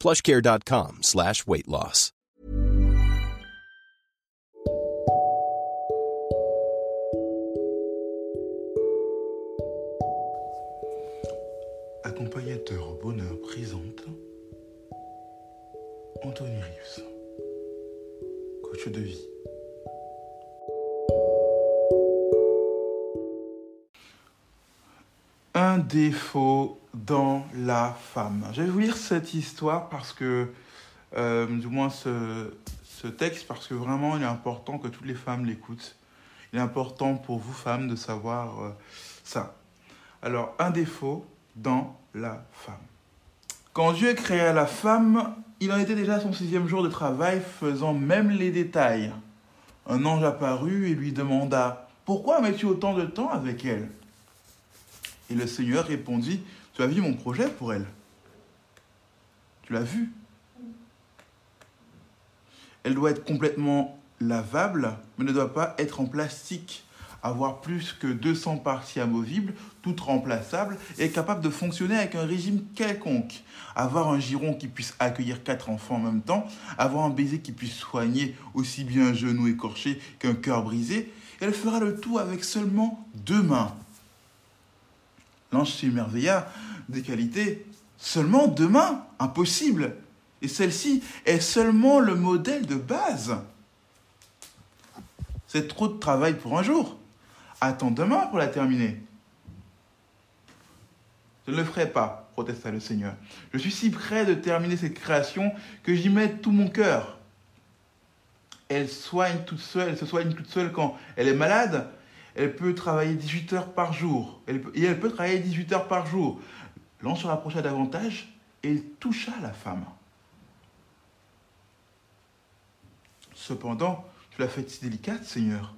plushcare.com slash weight loss. Accompagnateur bonheur présente Anthony Rives, coach de vie. Défaut dans la femme. Je vais vous lire cette histoire parce que, euh, du moins ce, texte, parce que vraiment il est important que toutes les femmes l'écoutent. Il est important pour vous femmes de savoir euh, ça. Alors, un défaut dans la femme. Quand Dieu créa la femme, il en était déjà son sixième jour de travail, faisant même les détails. Un ange apparut et lui demanda Pourquoi mets-tu autant de temps avec elle? Et le Seigneur répondit Tu as vu mon projet pour elle Tu l'as vu Elle doit être complètement lavable, mais ne doit pas être en plastique avoir plus que 200 parties amovibles, toutes remplaçables, et capable de fonctionner avec un régime quelconque. Avoir un giron qui puisse accueillir quatre enfants en même temps, avoir un baiser qui puisse soigner aussi bien un genou écorché qu'un cœur brisé, elle fera le tout avec seulement deux mains. L'ange s'émerveilla des qualités. Seulement deux mains Impossible Et celle-ci est seulement le modèle de base. C'est trop de travail pour un jour. Attends demain pour la terminer. Je ne le ferai pas, protesta le Seigneur. Je suis si près de terminer cette création que j'y mets tout mon cœur. Elle soigne toute seule, elle se soigne toute seule quand elle est malade. Elle peut travailler 18 heures par jour. Elle peut, et elle peut travailler 18 heures par jour. L'ange se rapprocha davantage et il toucha la femme. Cependant, tu l'as faite si délicate, Seigneur.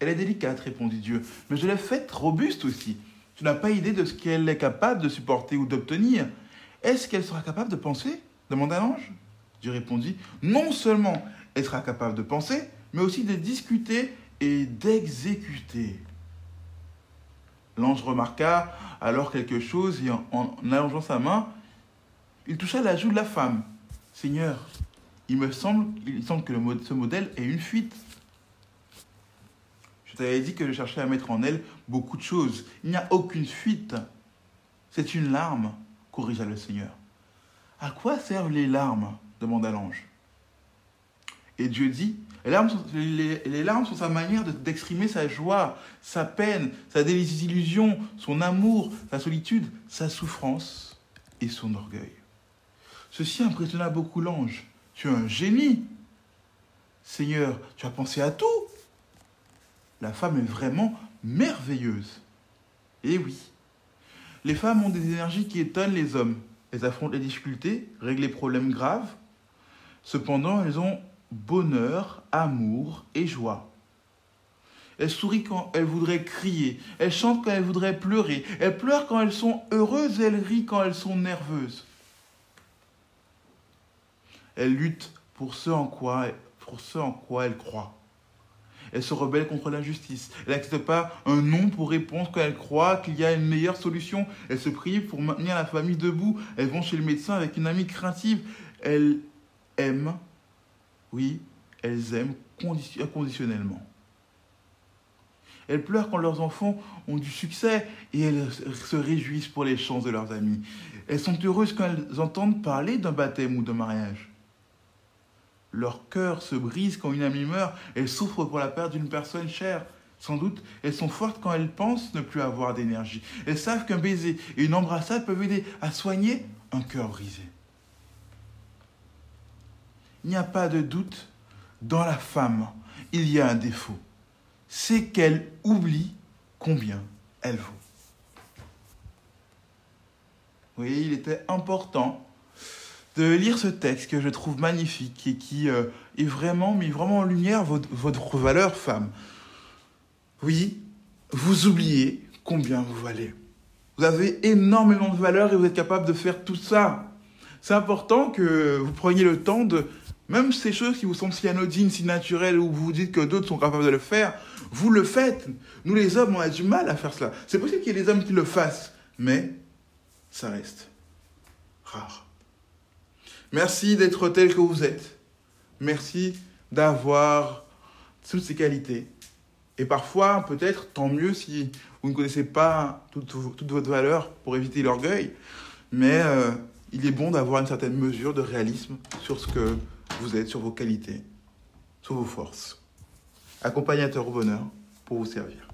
Elle est délicate, répondit Dieu, mais je l'ai faite robuste aussi. Tu n'as pas idée de ce qu'elle est capable de supporter ou d'obtenir. Est-ce qu'elle sera capable de penser? demanda l'ange. Dieu répondit, non seulement elle sera capable de penser, mais aussi de discuter d'exécuter. L'ange remarqua alors quelque chose et en, allongeant sa main, il toucha la joue de la femme. Seigneur, il me semble, que ce modèle est une fuite. Je t'avais dit que je cherchais à mettre en elle beaucoup de choses. Il n'y a aucune fuite. C'est une larme, corrigea le Seigneur. À quoi servent les larmes? demanda l'ange. Et Dieu dit, les larmes sont, sa manière d'exprimer sa joie, sa peine, sa désillusion, son amour, sa solitude, sa souffrance et son orgueil. Ceci impressionna beaucoup l'ange. Tu es un génie. Seigneur, tu as pensé à tout. La femme est vraiment merveilleuse. Et oui, les femmes ont des énergies qui étonnent les hommes. Elles affrontent les difficultés, règlent les problèmes graves. Cependant, elles ont bonheur, amour et joie. Elles sourient quand elles voudraient crier, elles chantent quand elles voudraient pleurer, elles pleurent quand elles sont heureuses et elles rient quand elles sont nerveuses. Elles luttent pour ce en quoi, pour ce en quoi elles croient. Elles se rebellent contre l'injustice. Elles n'acceptent pas un non pour répondre quand elles croient qu'il y a une meilleure solution. Elles se prient pour maintenir la famille debout. Elles vont chez le médecin avec une amie craintive. Elles aiment, oui, elles aiment inconditionnellement. Elles pleurent quand leurs enfants ont du succès et elles se réjouissent pour les chances de leurs amis. Elles sont heureuses quand elles entendent parler d'un baptême ou d'un mariage. Leur cœur se brise quand une amie meurt et souffrent pour la perte d'une personne chère. Sans doute, elles sont fortes quand elles pensent ne plus avoir d'énergie. Elles savent qu'un baiser et une embrassade peuvent aider à soigner un cœur brisé. Il n'y a pas de doute, dans la femme, il y a un défaut. C'est qu'elle oublie combien elle vaut. Oui, il était important de lire ce texte que je trouve magnifique et qui euh, est vraiment mis vraiment en lumière votre, votre valeur femme. Oui, vous oubliez combien vous valez. Vous avez énormément de valeur et vous êtes capable de faire tout ça. C'est important que vous preniez le temps de, même ces choses qui vous semblent si anodines, si naturelles, ou vous vous dites que d'autres sont capables de le faire, vous le faites. Nous les hommes, on a du mal à faire cela. C'est possible qu'il y ait des hommes qui le fassent, mais ça reste rare. Merci d'être tel que vous êtes. Merci d'avoir toutes ces qualités. Et parfois, peut-être, tant mieux si vous ne connaissez pas toute, toute votre valeur pour éviter l'orgueil. Mais euh, il est bon d'avoir une certaine mesure de réalisme sur ce que vous êtes, sur vos qualités, sur vos forces. Accompagnateur au bonheur pour vous servir.